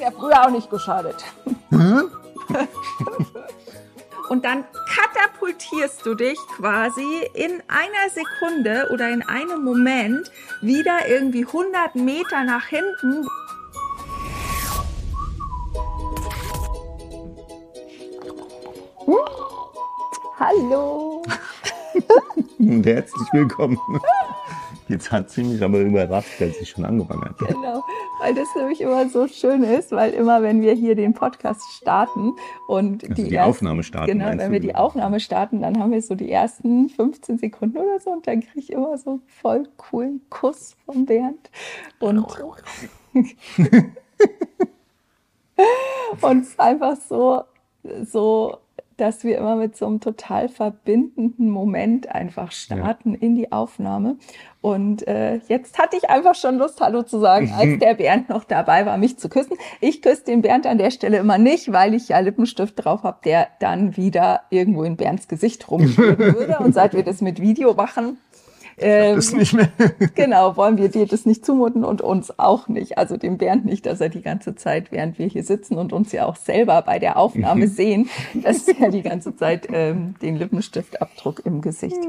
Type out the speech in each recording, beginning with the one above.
ja früher auch nicht geschadet. Und dann katapultierst du dich quasi in einer Sekunde oder in einem Moment wieder irgendwie 100 Meter nach hinten. Hallo. Herzlich willkommen. Jetzt hat sie mich aber überrascht, als sie schon angefangen hat. Genau, weil das nämlich immer so schön ist, weil immer, wenn wir hier den Podcast starten und Also die, die ersten- Aufnahme starten, Genau, wenn wir die Aufnahme starten, dann haben wir so die ersten 15 Sekunden oder so und dann kriege ich immer so einen voll coolen Kuss von Bernd. Und, und es ist einfach so, so, dass wir immer mit so einem total verbindenden Moment einfach starten in die Aufnahme. Und äh, jetzt hatte ich einfach schon Lust, Hallo zu sagen, als der Bernd noch dabei war, mich zu küssen. Ich küsse den Bernd an der Stelle immer nicht, weil ich ja Lippenstift drauf habe, der dann wieder irgendwo in Bernds Gesicht rumschwirren würde. Und seit wir das mit Video machen, ähm, Das nicht mehr. Genau, wollen wir dir das nicht zumuten und uns auch nicht. Also dem Bernd nicht, dass er die ganze Zeit, während wir hier sitzen und uns ja auch selber bei der Aufnahme sehen, dass er die ganze Zeit ähm, den Lippenstiftabdruck im Gesicht hat.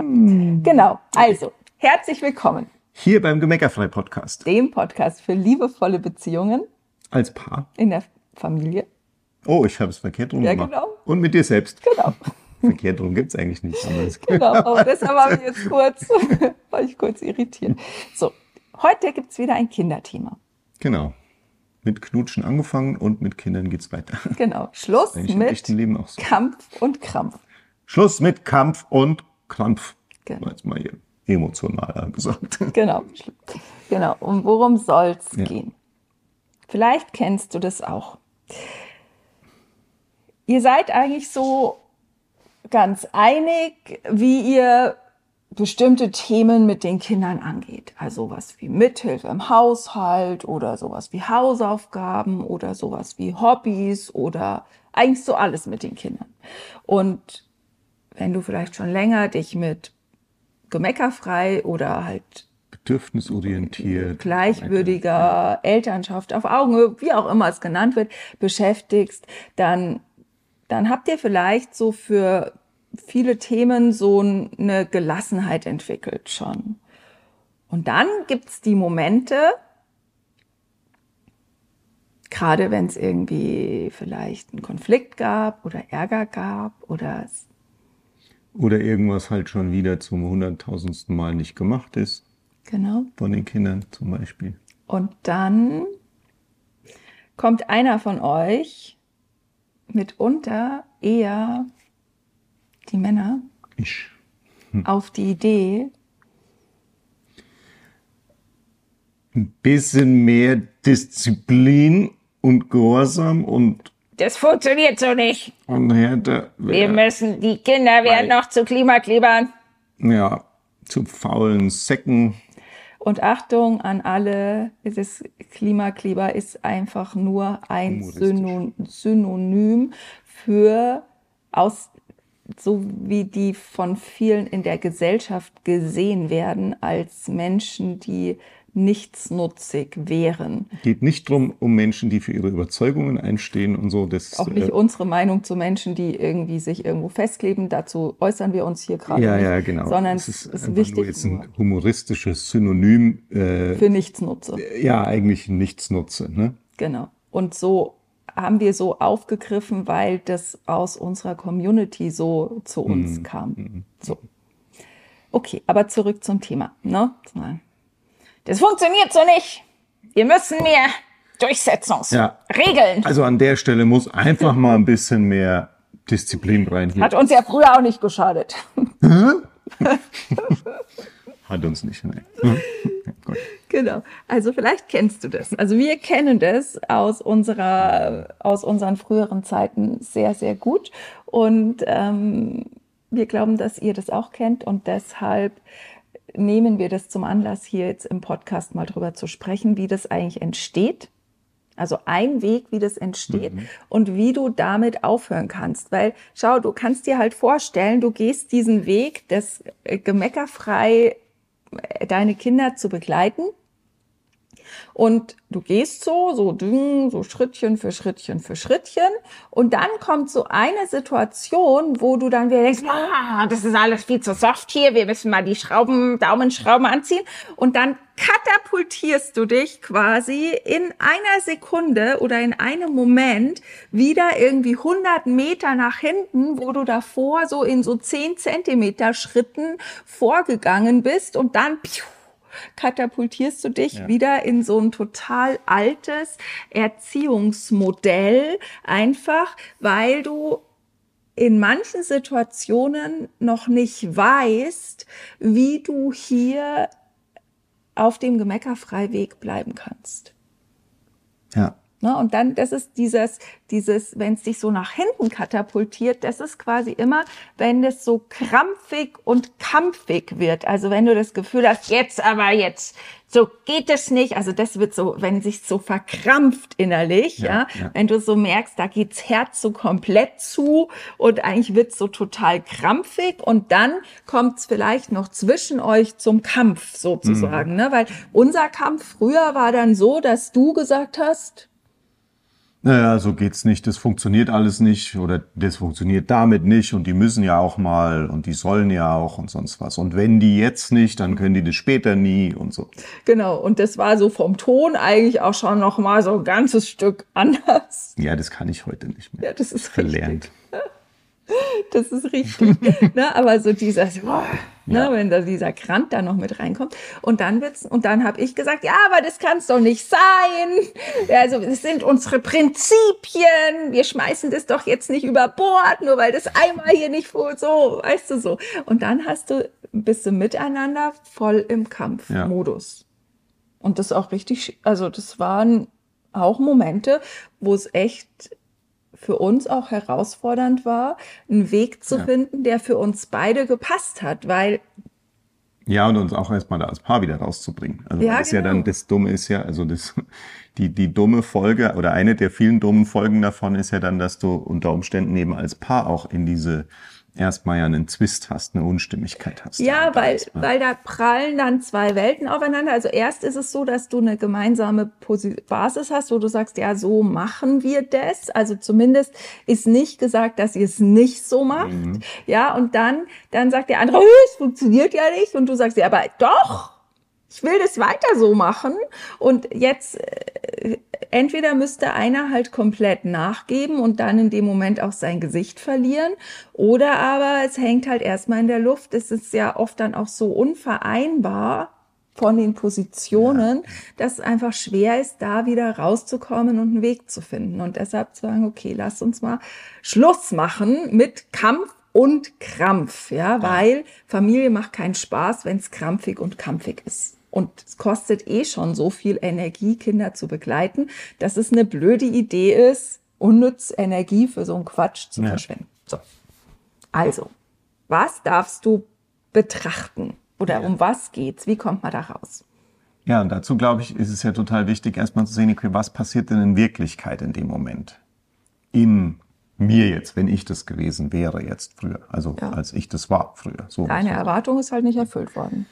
Genau, also herzlich willkommen, Hier beim Gemeckerfrei-Podcast. dem Podcast für liebevolle Beziehungen Als Paar. in der Familie. Oh, ich habe es verkehrt rum Ja, gemacht. genau. Und mit dir selbst. Genau, Verkehrt rum gibt's eigentlich nicht. Genau. Aber deshalb habe ich jetzt kurz, war ich kurz irritiert. So, heute gibt's wieder ein Kinderthema. Genau. Mit Knutschen angefangen und mit Kindern geht's weiter. Genau, Schluss mit so. Kampf und Krampf. Schluss mit Kampf und Krampf. Genau. Jetzt mal hier emotionaler gesagt. Genau, genau. Und worum soll's Ja. gehen? Vielleicht kennst du das auch. Ihr seid eigentlich so ganz einig, wie ihr bestimmte Themen mit den Kindern angeht. Also was wie Mithilfe im Haushalt oder sowas wie Hausaufgaben oder sowas wie Hobbys oder eigentlich so alles mit den Kindern. Und wenn du vielleicht schon länger dich mit gemeckerfrei oder halt Bedürfnisorientiert. gleichwürdiger Elternschaft auf Augenhöhe, wie auch immer es genannt wird, beschäftigst, dann, dann habt ihr vielleicht so für viele Themen so eine Gelassenheit entwickelt schon. Und dann gibt's die Momente, gerade wenn es irgendwie vielleicht einen Konflikt gab oder Ärger gab oder es Oder irgendwas halt schon wieder zum hunderttausendsten Mal nicht gemacht ist. genau Von den Kindern zum Beispiel. Und dann kommt einer von euch mitunter eher die Männer Ich. auf die Idee, Ein bisschen mehr Disziplin und Gehorsam und, Das funktioniert so nicht. und Härte. Wir müssen, die Kinder werden noch zu Klimaklebern. Ja, zu faulen Säcken. Und Achtung an alle, das Klimakleber ist einfach nur ein Synonym für aus so wie die von vielen in der Gesellschaft gesehen werden als Menschen, die nichtsnutzig wären. Geht nicht drum um Menschen, die für ihre Überzeugungen einstehen und so. Das, Auch nicht äh, unsere Meinung zu Menschen, die irgendwie sich irgendwo festkleben. Dazu äußern wir uns hier gerade ja, nicht. ja, genau. Sondern es ist, ist wichtig nur jetzt ein humoristisches Synonym. Äh, für Nichtsnutze. ja, eigentlich Nichtsnutze. Ne? Genau. Und so haben wir so aufgegriffen, weil das aus unserer Community so zu uns Mhm. kam. So. Okay, aber zurück zum Thema. Ne? Das funktioniert so nicht. Wir müssen mehr Durchsetzungsregeln. Ja. Also an der Stelle muss einfach mal ein bisschen mehr Disziplin rein. Hier. Hat uns ja früher auch nicht geschadet. Hat uns nicht. Ja, gut. Genau. Also vielleicht kennst du das. Also wir kennen das aus unserer, aus unseren früheren Zeiten sehr, sehr gut. Und ähm, wir glauben, dass ihr das auch kennt und deshalb nehmen wir das zum Anlass, hier jetzt im Podcast mal drüber zu sprechen, wie das eigentlich entsteht. Also ein Weg, wie das entsteht und wie du damit aufhören kannst. Weil, schau, du kannst dir halt vorstellen, du gehst diesen Weg, das äh, gemeckerfrei äh, deine Kinder zu begleiten. Und du gehst so, so dünn, so Schrittchen für Schrittchen für Schrittchen. Und dann kommt so eine Situation, wo du dann wieder denkst, ah, das ist alles viel zu soft hier, wir müssen mal die Schrauben, Daumenschrauben anziehen. Und dann katapultierst du dich quasi in einer Sekunde oder in einem Moment wieder irgendwie 100 Meter nach hinten, wo du davor so in so 10 Zentimeter Schritten vorgegangen bist und dann piu, katapultierst du dich ja. wieder in so ein total altes Erziehungsmodell, einfach weil du in manchen Situationen noch nicht weißt, wie du hier auf dem Gemeckerfreiweg bleiben kannst. Ja. Ne? Und dann, das ist dieses, dieses, wenn es dich so nach hinten katapultiert, das ist quasi immer, wenn es so krampfig und kampfig wird. Also wenn du das Gefühl hast, jetzt aber jetzt, so geht es nicht. Also das wird so, wenn sich so verkrampft innerlich, ja, ja, ja. wenn du so merkst, da geht's Herz so komplett zu und eigentlich wird's so total krampfig und dann kommt's vielleicht noch zwischen euch zum Kampf sozusagen, mhm. ne? Weil unser Kampf früher war dann so, dass du gesagt hast, naja, so geht's nicht, das funktioniert alles nicht oder das funktioniert damit nicht und die müssen ja auch mal und die sollen ja auch und sonst was. Und wenn die jetzt nicht, dann können die das später nie und so. Genau, und das war so vom Ton eigentlich auch schon nochmal so ein ganzes Stück anders. Ja, das kann ich heute nicht mehr. Ja, das ist verlernt. Richtig. Das ist richtig. ne? Aber so dieser, boah, ne? Ja. wenn da dieser Krant da noch mit reinkommt. Und dann wird's, und dann habe ich gesagt, ja, aber das kann's doch nicht sein. Also, es sind unsere Prinzipien. Wir schmeißen das doch jetzt nicht über Bord, nur weil das einmal hier nicht so, weißt du so. Und dann hast du, bist du miteinander voll im Kampfmodus. Ja. Und das auch richtig, also das waren auch Momente, wo es echt für uns auch herausfordernd war, einen Weg zu ja. finden, der für uns beide gepasst hat, weil ja, und uns auch erstmal da als Paar wieder rauszubringen. Also ja, das ist genau. ja dann, genau. das Dumme ist ja, also das, die, die dumme Folge oder eine der vielen dummen Folgen davon ist ja dann, dass du unter Umständen eben als Paar auch in diese erstmal ja einen Zwist hast, eine Unstimmigkeit hast. Ja, weil, weil da prallen dann zwei Welten aufeinander. Also erst ist es so, dass du eine gemeinsame Basis hast, wo du sagst, ja, so machen wir das. Also zumindest ist nicht gesagt, dass ihr es nicht so macht. Mhm. Ja, und dann, dann sagt der andere, oh, es funktioniert ja nicht. Und du sagst, ja, aber doch ich will das weiter so machen. Und jetzt äh, entweder müsste einer halt komplett nachgeben und dann in dem Moment auch sein Gesicht verlieren. Oder aber es hängt halt erstmal in der Luft. Es ist ja oft dann auch so unvereinbar von den Positionen, ja. dass es einfach schwer ist, da wieder rauszukommen und einen Weg zu finden. Und deshalb zu sagen, okay, lass uns mal Schluss machen mit Kampf und Krampf, ja, weil Familie macht keinen Spaß, wenn es krampfig und kampfig ist. Und es kostet eh schon so viel Energie, Kinder zu begleiten, dass es eine blöde Idee ist, unnütz Energie für so einen Quatsch zu ja. verschwenden. So. Also, was darfst du betrachten? Oder ja. um was geht's? Wie kommt man da raus? Ja, und dazu glaube ich, ist es ja total wichtig, erstmal zu sehen, was passiert denn in Wirklichkeit in dem Moment? In mir jetzt, wenn ich das gewesen wäre jetzt früher, also ja. als ich das war früher. So Deine Erwartung ist halt nicht erfüllt worden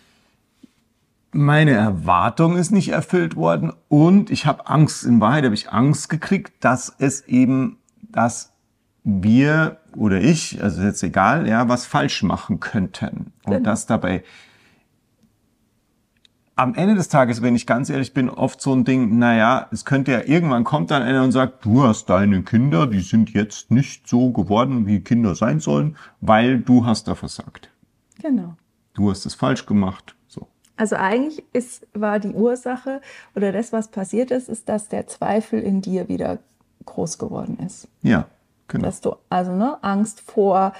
meine Erwartung ist nicht erfüllt worden und ich habe Angst, in Wahrheit habe ich Angst gekriegt, dass es eben, dass wir oder ich, also jetzt egal, ja, was falsch machen könnten. Und genau. dass dabei am Ende des Tages, wenn ich ganz ehrlich bin, oft so ein Ding, naja, es könnte ja irgendwann kommt dann einer und sagt, du hast deine Kinder, die sind jetzt nicht so geworden, wie Kinder sein sollen, weil du hast da versagt. Genau. Du hast es falsch gemacht. Also eigentlich ist, war die Ursache oder das, was passiert ist, ist, dass der Zweifel in dir wieder groß geworden ist. Ja, genau. Dass du, also ne, Angst vor,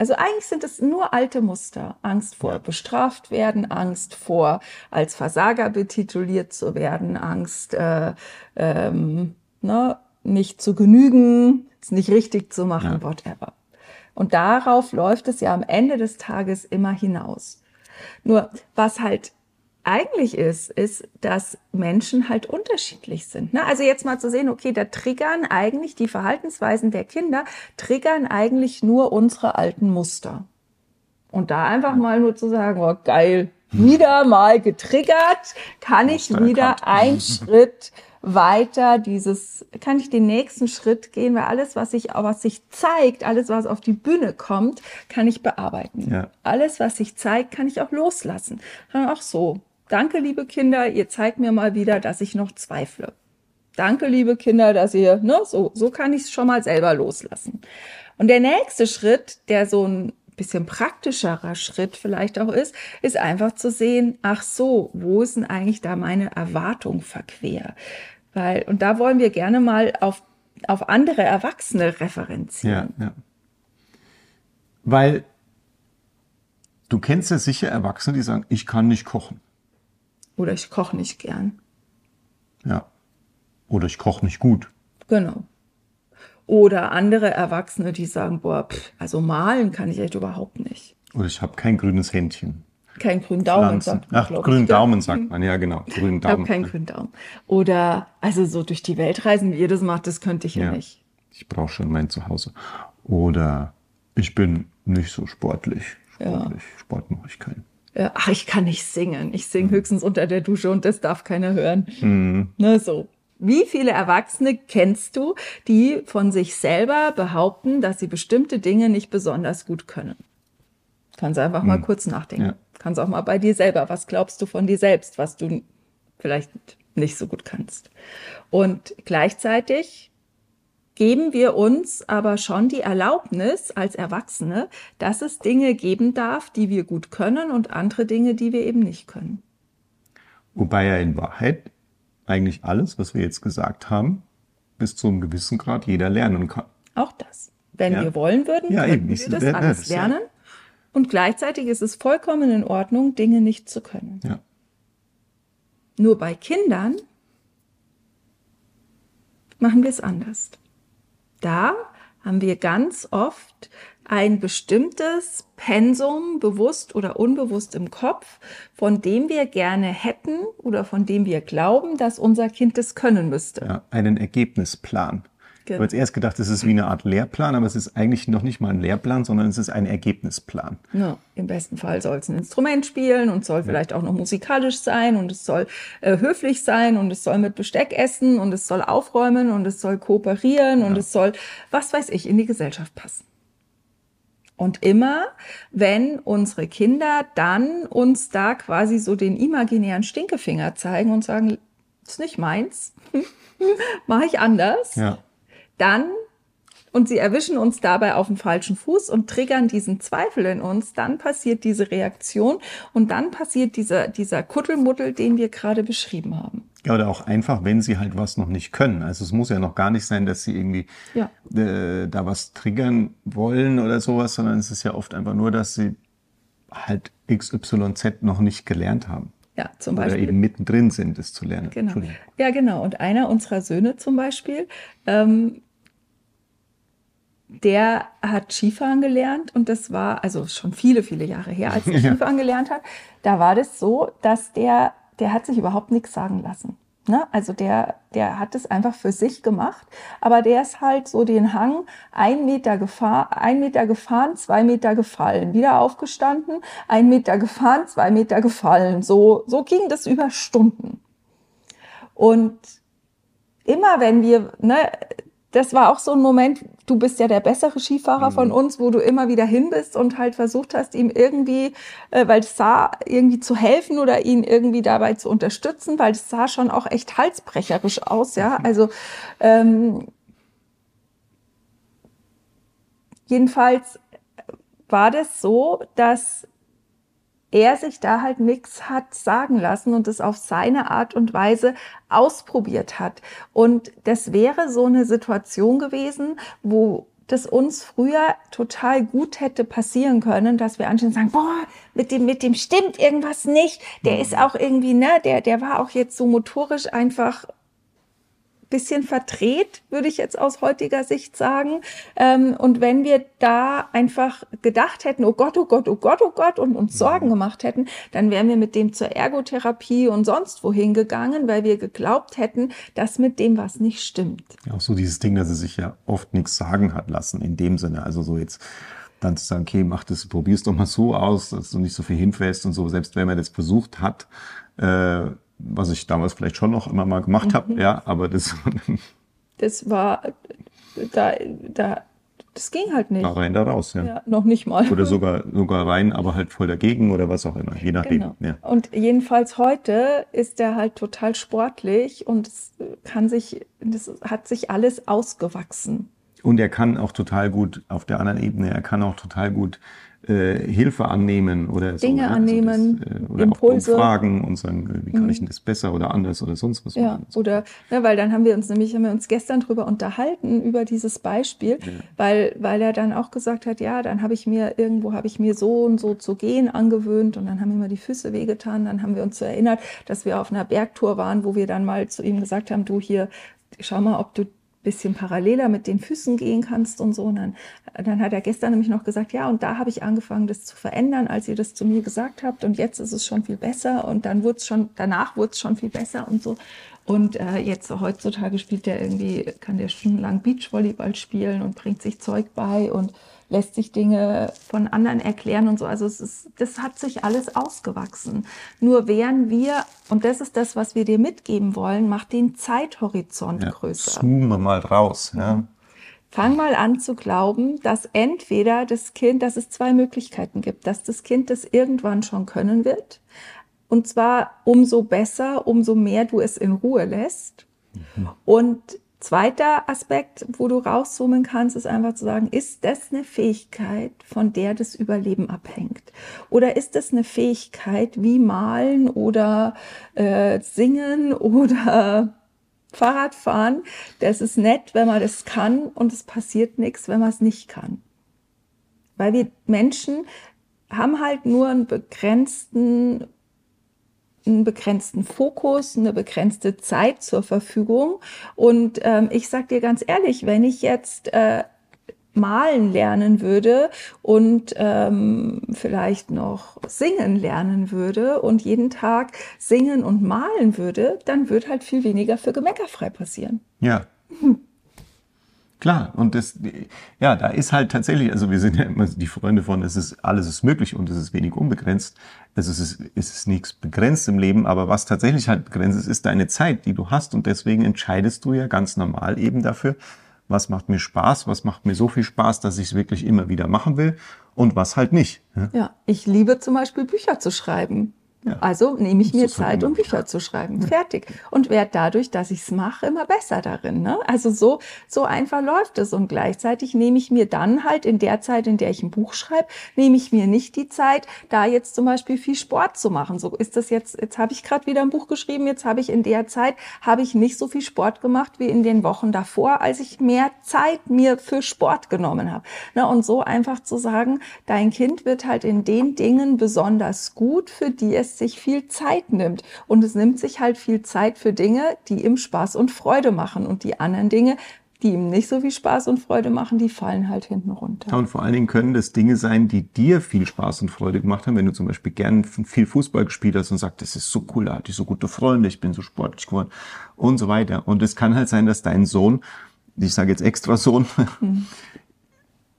also eigentlich sind es nur alte Muster. Angst vor ja. bestraft werden, Angst vor als Versager betituliert zu werden, Angst, äh, ähm, ne, nicht zu genügen, es nicht richtig zu machen, ja. whatever. Und darauf läuft es ja am Ende des Tages immer hinaus. Nur was halt eigentlich ist, ist, dass Menschen halt unterschiedlich sind. Ne? Also jetzt mal zu sehen, okay, da triggern eigentlich die Verhaltensweisen der Kinder, triggern eigentlich nur unsere alten Muster. Und da einfach mal nur zu sagen, oh geil, wieder mal getriggert, kann ich wieder einen Schritt weiter dieses, kann ich den nächsten Schritt gehen, weil alles, was sich, was sich zeigt, alles, was auf die Bühne kommt, kann ich bearbeiten. Ja. Alles, was sich zeigt, kann ich auch loslassen. Auch so. Danke, liebe Kinder, ihr zeigt mir mal wieder, dass ich noch zweifle. Danke, liebe Kinder, dass ihr, ne, so, so kann ich es schon mal selber loslassen. Und der nächste Schritt, der so ein bisschen praktischerer Schritt vielleicht auch ist, ist einfach zu sehen, ach so, wo ist denn eigentlich da meine Erwartung verquer? Weil, und da wollen wir gerne mal auf, auf andere Erwachsene referenzieren. Ja, ja. Weil du kennst ja sicher Erwachsene, die sagen, ich kann nicht kochen. Oder ich koche nicht gern. Ja. Oder ich koche nicht gut. Genau. Oder andere Erwachsene, die sagen, boah, pff, also malen kann ich echt überhaupt nicht. Oder ich habe kein grünes Händchen. Kein grünen Daumen, Pflanzen. sagt man. Ach, grünen Daumen sagt man, ja genau. Grünen Daumen. Ich habe keinen grünen Daumen. Oder also so durch die Welt reisen, wie ihr das macht, das könnte ich ja, ja nicht. Ich brauche schon mein Zuhause. Oder ich bin nicht so sportlich. Sportlich. Ja. Sport mache ich keinen. Ja, ach, ich kann nicht singen. Ich singe höchstens unter der Dusche und das darf keiner hören. Mhm. Ne, so. Wie viele Erwachsene kennst du, die von sich selber behaupten, dass sie bestimmte Dinge nicht besonders gut können? Kannst einfach mal hm. kurz nachdenken. Ja. Kannst auch mal bei dir selber. Was glaubst du von dir selbst, was du vielleicht nicht so gut kannst? Und gleichzeitig geben wir uns aber schon die Erlaubnis als Erwachsene, dass es Dinge geben darf, die wir gut können und andere Dinge, die wir eben nicht können. Wobei ja in Wahrheit eigentlich alles, was wir jetzt gesagt haben, bis zu einem gewissen Grad jeder lernen kann. Auch das. Wenn ja. wir wollen würden, ja, könnten wir das alles das, lernen. Ja. Und gleichzeitig ist es vollkommen in Ordnung, Dinge nicht zu können. Ja. Nur bei Kindern machen wir es anders. Da haben wir ganz oft ein bestimmtes Pensum, bewusst oder unbewusst im Kopf, von dem wir gerne hätten oder von dem wir glauben, dass unser Kind es können müsste. Ja, einen Ergebnisplan. Genau. Ich habe jetzt erst gedacht, es ist wie eine Art Lehrplan, aber es ist eigentlich noch nicht mal ein Lehrplan, sondern es ist ein Ergebnisplan. Ja, Im besten Fall soll es ein Instrument spielen und soll ja. vielleicht auch noch musikalisch sein und es soll äh, höflich sein und es soll mit Besteck essen und es soll aufräumen und es soll kooperieren ja. und es soll, was weiß ich, in die Gesellschaft passen. Und immer, wenn unsere Kinder dann uns da quasi so den imaginären Stinkefinger zeigen und sagen, ist nicht meins, mache ich anders, ja. Dann und sie erwischen uns dabei auf dem falschen Fuß und triggern diesen Zweifel in uns, dann passiert diese Reaktion und dann passiert dieser, dieser Kuddelmuddel, den wir gerade beschrieben haben. Ja, oder auch einfach, wenn sie halt was noch nicht können. Also es muss ja noch gar nicht sein, dass sie irgendwie ja. äh, da was triggern wollen oder sowas, sondern es ist ja oft einfach nur, dass sie halt XYZ noch nicht gelernt haben. Ja, zum Beispiel. Oder eben mittendrin sind, es zu lernen. Genau. Ja, genau. Und einer unserer Söhne zum Beispiel, ähm, der hat Skifahren gelernt und das war, also schon viele, viele Jahre her, als er Skifahren gelernt hat, da war das so, dass der der hat sich überhaupt nichts sagen lassen. Ne? Also der, der hat es einfach für sich gemacht, aber der ist halt so den Hang ein Meter gefahren, ein Meter gefahren, zwei Meter gefallen, wieder aufgestanden, ein Meter gefahren, zwei Meter gefallen. So, so ging das über Stunden. Und immer wenn wir, ne, das war auch so ein Moment, du bist ja der bessere Skifahrer mhm. von uns, wo du immer wieder hin bist und halt versucht hast, ihm irgendwie, äh, weil es sah, irgendwie zu helfen oder ihn irgendwie dabei zu unterstützen, weil es sah schon auch echt halsbrecherisch aus, ja. Mhm. Also ähm, jedenfalls war das so, dass er sich da halt nichts hat sagen lassen und es auf seine Art und Weise ausprobiert hat. Und das wäre so eine Situation gewesen, wo das uns früher total gut hätte passieren können, dass wir anschließend sagen, boah, mit dem, mit dem stimmt irgendwas nicht. Der ist mhm. auch irgendwie, ne, der, der war auch jetzt so motorisch einfach bisschen verdreht, würde ich jetzt aus heutiger Sicht sagen. Ähm, und wenn wir da einfach gedacht hätten, oh Gott, oh Gott, oh Gott, oh Gott, und uns Sorgen gemacht hätten, dann wären wir mit dem zur Ergotherapie und sonst wohin gegangen, weil wir geglaubt hätten, dass mit dem was nicht stimmt. Auch so dieses Ding, dass er sich ja oft nichts sagen hat lassen, in dem Sinne. Also so jetzt dann zu sagen, okay, mach das, probier's doch mal so aus, dass du nicht so viel hinfällst und so, selbst wenn man das versucht hat, äh, was ich damals vielleicht schon noch immer mal gemacht mhm. habe, ja, aber das. das war, da, da, das ging halt nicht. Da rein, da raus, ja. ja. Noch nicht mal. Oder sogar, sogar rein, aber halt voll dagegen oder was auch immer, je nachdem. Genau. Ja. Und jedenfalls heute ist er halt total sportlich und es kann sich, das hat sich alles ausgewachsen. Und er kann auch total gut auf der anderen Ebene, er kann auch total gut äh, Hilfe annehmen oder Dinge so, ne? annehmen, also das, äh, oder Impulse. auch fragen und sagen, wie kann mhm. ich denn das besser oder anders oder sonst was ja, machen. Oder, ne, weil dann haben wir uns nämlich, haben wir uns gestern drüber unterhalten, über dieses Beispiel, ja. weil, weil er dann auch gesagt hat, ja, dann habe ich mir, irgendwo habe ich mir so und so zu gehen angewöhnt und dann haben mir die Füße wehgetan, dann haben wir uns so erinnert, dass wir auf einer Bergtour waren, wo wir dann mal zu ihm gesagt haben, du hier, schau mal, ob du bisschen paralleler mit den Füßen gehen kannst und so. Und dann, dann hat er gestern nämlich noch gesagt, ja, und da habe ich angefangen, das zu verändern, als ihr das zu mir gesagt habt. Und jetzt ist es schon viel besser. Und dann wurde es schon, danach wurde es schon viel besser und so. Und äh, jetzt heutzutage spielt der irgendwie, kann der stundenlang Beachvolleyball spielen und bringt sich Zeug bei und lässt sich Dinge von anderen erklären und so. Also es ist, das hat sich alles ausgewachsen. Nur wären wir, und das ist das, was wir dir mitgeben wollen, macht den Zeithorizont ja, größer. Zoomen mal raus. Ja. Fang mal an zu glauben, dass entweder das Kind, dass es zwei Möglichkeiten gibt, dass das Kind das irgendwann schon können wird. Und zwar umso besser, umso mehr du es in Ruhe lässt. Mhm. Und Zweiter Aspekt, wo du rauszoomen kannst, ist einfach zu sagen, ist das eine Fähigkeit, von der das Überleben abhängt? Oder ist das eine Fähigkeit wie Malen oder äh, Singen oder Fahrradfahren? Das ist nett, wenn man das kann und es passiert nichts, wenn man es nicht kann. Weil wir Menschen haben halt nur einen begrenzten einen begrenzten Fokus, eine begrenzte Zeit zur Verfügung. Und ähm, ich sag dir ganz ehrlich, wenn ich jetzt äh, malen lernen würde und ähm, vielleicht noch singen lernen würde und jeden Tag singen und malen würde, dann wird halt viel weniger für Gemeckerfrei passieren. Ja. Hm. Klar, und das, ja, da ist halt tatsächlich, also wir sind ja immer die Freunde von, es ist, alles ist möglich und es ist wenig unbegrenzt. Es ist, es ist nichts begrenzt im Leben, aber was tatsächlich halt begrenzt ist, ist deine Zeit, die du hast und deswegen entscheidest du ja ganz normal eben dafür, was macht mir Spaß, was macht mir so viel Spaß, dass ich es wirklich immer wieder machen will und was halt nicht. Ja, ja ich liebe zum Beispiel Bücher zu schreiben. Ja. Also nehme ich mir Zeit, um Bücher zu schreiben. Fertig. Und werde dadurch, dass ich es mache, immer besser darin. Ne? Also so, so einfach läuft es. Und gleichzeitig nehme ich mir dann halt in der Zeit, in der ich ein Buch schreibe, nehme ich mir nicht die Zeit, da jetzt zum Beispiel viel Sport zu machen. So ist das jetzt, jetzt habe ich gerade wieder ein Buch geschrieben, jetzt habe ich in der Zeit, habe ich nicht so viel Sport gemacht wie in den Wochen davor, als ich mehr Zeit mir für Sport genommen habe. Ne? Und so einfach zu sagen, dein Kind wird halt in den Dingen besonders gut, für die es sich viel Zeit nimmt. Und es nimmt sich halt viel Zeit für Dinge, die ihm Spaß und Freude machen. Und die anderen Dinge, die ihm nicht so viel Spaß und Freude machen, die fallen halt hinten runter. Ja, und vor allen Dingen können das Dinge sein, die dir viel Spaß und Freude gemacht haben, wenn du zum Beispiel gern viel Fußball gespielt hast und sagst, das ist so cool, da hatte ich so gute Freunde, ich bin so sportlich geworden und so weiter. Und es kann halt sein, dass dein Sohn, ich sage jetzt extra Sohn, mhm.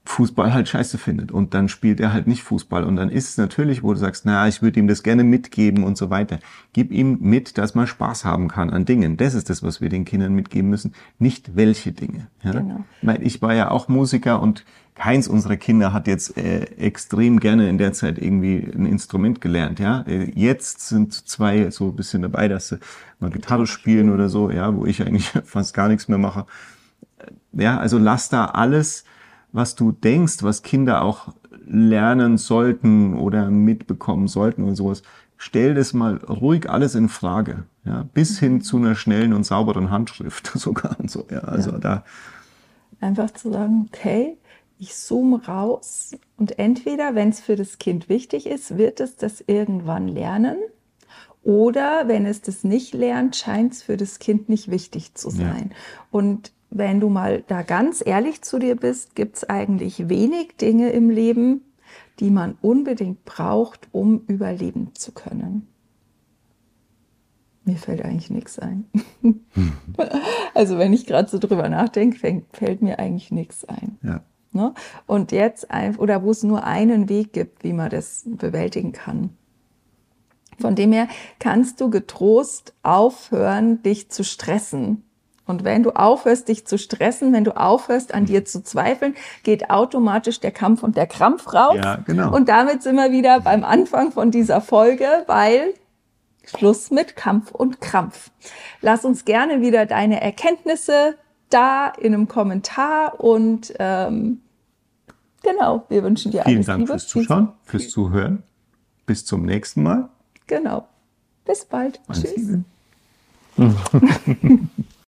Fußball halt scheiße findet und dann spielt er halt nicht Fußball und dann ist es natürlich, wo du sagst, na, ich würde ihm das gerne mitgeben und so weiter. Gib ihm mit, dass man Spaß haben kann an Dingen. Das ist das, was wir den Kindern mitgeben müssen, nicht welche Dinge. Ja? Genau. Ich war ja auch Musiker und keins unserer Kinder hat jetzt äh, extrem gerne in der Zeit irgendwie ein Instrument gelernt, ja. Äh, jetzt sind zwei so ein bisschen dabei, dass sie mal Gitarre spielen oder so, ja, wo ich eigentlich fast gar nichts mehr mache. Ja, also lass da alles was du denkst, was Kinder auch lernen sollten oder mitbekommen sollten und sowas, stell das mal ruhig alles in Frage, ja, bis hin zu einer schnellen und sauberen Handschrift sogar und so, ja, also ja. da. Einfach zu sagen, okay, ich zoome raus und entweder, wenn es für das Kind wichtig ist, wird es das irgendwann lernen. Oder wenn es das nicht lernt, scheint es für das Kind nicht wichtig zu sein. Ja. Und wenn du mal da ganz ehrlich zu dir bist, gibt es eigentlich wenig Dinge im Leben, die man unbedingt braucht, um überleben zu können. Mir fällt eigentlich nichts ein. also wenn ich gerade so drüber nachdenke, fällt mir eigentlich nichts ein. Ja. Ne? Und jetzt, oder wo es nur einen Weg gibt, wie man das bewältigen kann. Von dem her kannst du getrost aufhören, dich zu stressen. Und wenn du aufhörst, dich zu stressen, wenn du aufhörst, an dir zu zweifeln, geht automatisch der Kampf und der Krampf raus. Ja, genau. Und damit sind wir wieder beim Anfang von dieser Folge, weil Schluss mit Kampf und Krampf. Lass uns gerne wieder deine Erkenntnisse da in einem Kommentar und ähm, genau, wir wünschen dir Vielen alles Dank Liebe. fürs Zuschauen, fürs Zuhören. Bis zum nächsten Mal. Genau. Bis bald. Alles Tschüss.